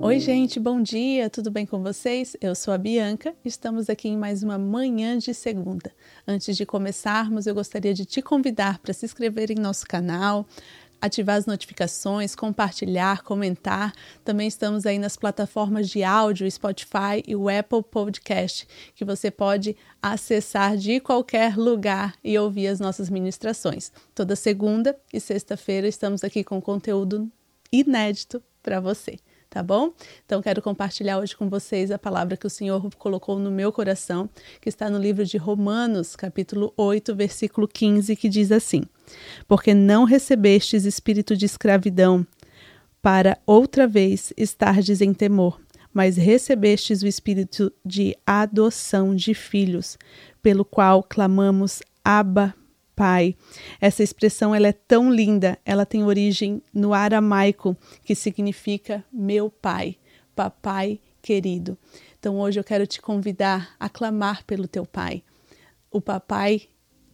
Oi, gente, bom dia, tudo bem com vocês? Eu sou a Bianca, estamos aqui em mais uma manhã de segunda. Antes de começarmos, eu gostaria de te convidar para se inscrever em nosso canal, ativar as notificações, compartilhar, comentar. Também estamos aí nas plataformas de áudio, Spotify e o Apple Podcast, que você pode acessar de qualquer lugar e ouvir as nossas ministrações. Toda segunda e sexta-feira estamos aqui com conteúdo inédito para você tá bom? Então quero compartilhar hoje com vocês a palavra que o Senhor colocou no meu coração, que está no livro de Romanos, capítulo 8, versículo 15, que diz assim: Porque não recebestes espírito de escravidão para outra vez estardes em temor, mas recebestes o espírito de adoção de filhos, pelo qual clamamos Abba, pai. Essa expressão ela é tão linda, ela tem origem no aramaico, que significa meu pai, papai querido. Então hoje eu quero te convidar a clamar pelo teu pai, o papai,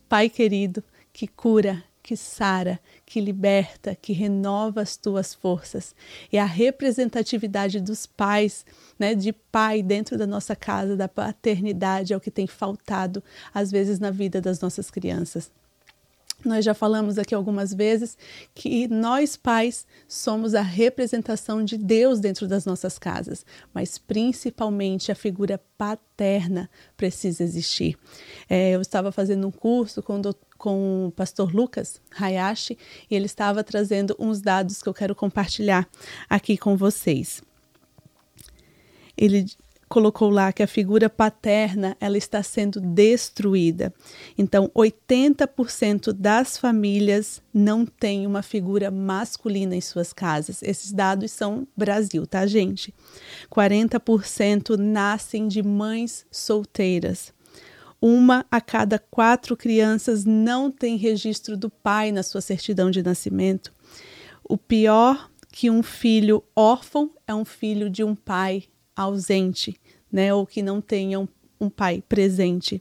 pai querido, que cura, que sara, que liberta, que renova as tuas forças. E a representatividade dos pais, né, de pai dentro da nossa casa, da paternidade, é o que tem faltado às vezes na vida das nossas crianças. Nós já falamos aqui algumas vezes que nós pais somos a representação de Deus dentro das nossas casas, mas principalmente a figura paterna precisa existir. É, eu estava fazendo um curso com, do, com o pastor Lucas Hayashi e ele estava trazendo uns dados que eu quero compartilhar aqui com vocês. Ele colocou lá que a figura paterna ela está sendo destruída. Então, 80% das famílias não têm uma figura masculina em suas casas. Esses dados são Brasil, tá, gente? 40% nascem de mães solteiras. Uma a cada quatro crianças não tem registro do pai na sua certidão de nascimento. O pior que um filho órfão é um filho de um pai ausente né, ou que não tenham um pai presente.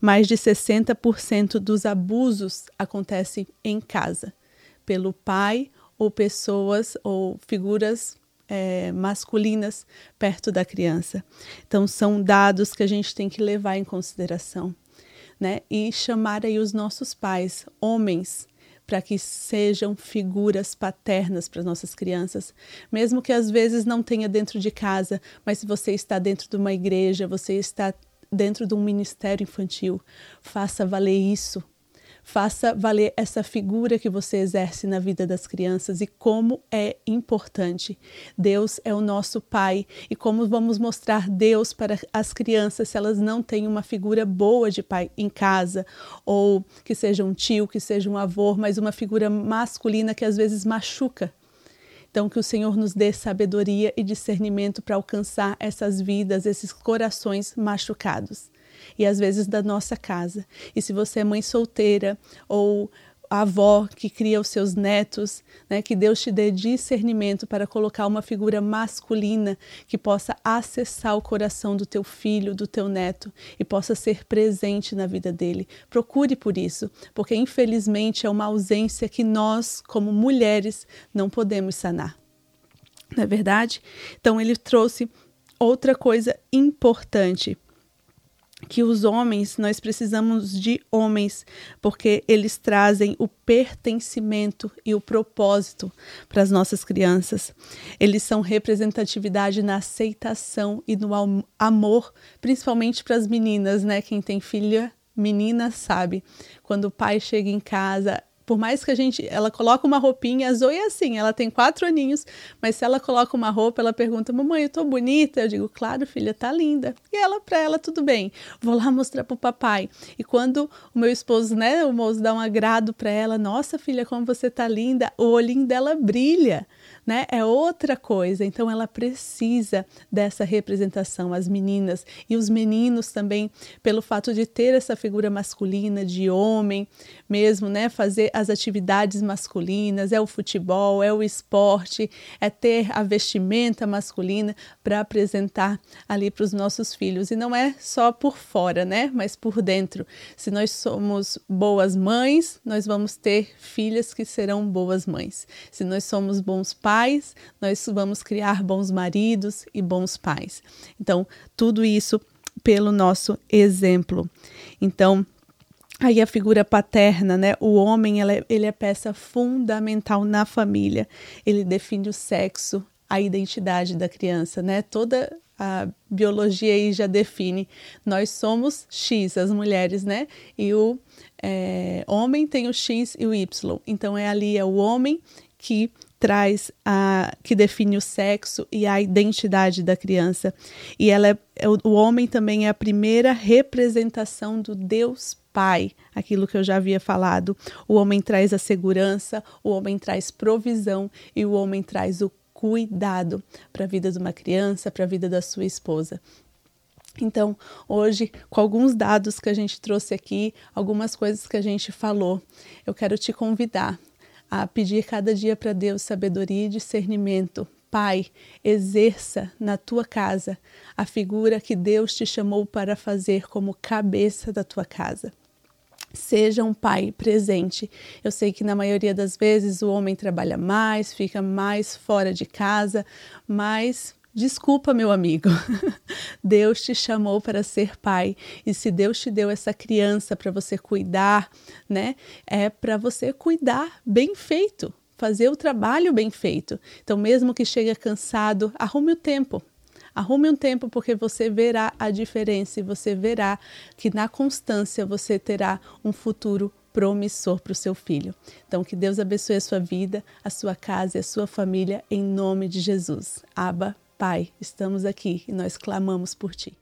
Mais de 60% dos abusos acontecem em casa, pelo pai ou pessoas ou figuras é, masculinas perto da criança. Então, são dados que a gente tem que levar em consideração. Né? E chamar aí os nossos pais, homens, para que sejam figuras paternas para nossas crianças, mesmo que às vezes não tenha dentro de casa, mas se você está dentro de uma igreja, você está dentro de um ministério infantil, faça valer isso Faça valer essa figura que você exerce na vida das crianças e como é importante. Deus é o nosso Pai e como vamos mostrar Deus para as crianças se elas não têm uma figura boa de pai em casa, ou que seja um tio, que seja um avô, mas uma figura masculina que às vezes machuca. Então, que o Senhor nos dê sabedoria e discernimento para alcançar essas vidas, esses corações machucados e às vezes da nossa casa. E se você é mãe solteira ou a avó que cria os seus netos, né, que Deus te dê discernimento para colocar uma figura masculina que possa acessar o coração do teu filho, do teu neto e possa ser presente na vida dele. Procure por isso, porque infelizmente é uma ausência que nós, como mulheres, não podemos sanar. Não é verdade? Então ele trouxe outra coisa importante que os homens, nós precisamos de homens, porque eles trazem o pertencimento e o propósito para as nossas crianças. Eles são representatividade na aceitação e no amor, principalmente para as meninas, né? Quem tem filha menina sabe. Quando o pai chega em casa, por mais que a gente, ela coloca uma roupinha, a Zoe é assim, ela tem quatro aninhos, mas se ela coloca uma roupa, ela pergunta, mamãe, eu tô bonita? Eu digo, claro, filha, tá linda. E ela, pra ela, tudo bem, vou lá mostrar pro papai. E quando o meu esposo, né, o moço dá um agrado para ela, nossa filha, como você tá linda, o olhinho dela brilha né? É outra coisa. Então ela precisa dessa representação, as meninas e os meninos também, pelo fato de ter essa figura masculina de homem, mesmo, né? Fazer as atividades masculinas, é o futebol, é o esporte, é ter a vestimenta masculina para apresentar ali para os nossos filhos. E não é só por fora, né? Mas por dentro. Se nós somos boas mães, nós vamos ter filhas que serão boas mães. Se nós somos bons pais, nós vamos criar bons maridos e bons pais. Então, tudo isso pelo nosso exemplo. Então, Aí a figura paterna, né? O homem, é, ele é peça fundamental na família. Ele define o sexo, a identidade da criança, né? Toda a biologia aí já define. Nós somos X, as mulheres, né? E o é, homem tem o X e o Y. Então é ali é o homem que traz a que define o sexo e a identidade da criança. E ela é, é o homem também é a primeira representação do Deus pai, aquilo que eu já havia falado. O homem traz a segurança, o homem traz provisão e o homem traz o cuidado para a vida de uma criança, para a vida da sua esposa. Então, hoje, com alguns dados que a gente trouxe aqui, algumas coisas que a gente falou, eu quero te convidar a pedir cada dia para Deus sabedoria e discernimento. Pai, exerça na tua casa a figura que Deus te chamou para fazer como cabeça da tua casa. Seja um pai presente. Eu sei que na maioria das vezes o homem trabalha mais, fica mais fora de casa, mas desculpa, meu amigo. Deus te chamou para ser pai e se Deus te deu essa criança para você cuidar, né? É para você cuidar bem feito, fazer o trabalho bem feito. Então, mesmo que chegue cansado, arrume o tempo, Arrume um tempo porque você verá a diferença e você verá que na constância você terá um futuro promissor para o seu filho. Então, que Deus abençoe a sua vida, a sua casa e a sua família, em nome de Jesus. Aba, Pai, estamos aqui e nós clamamos por ti.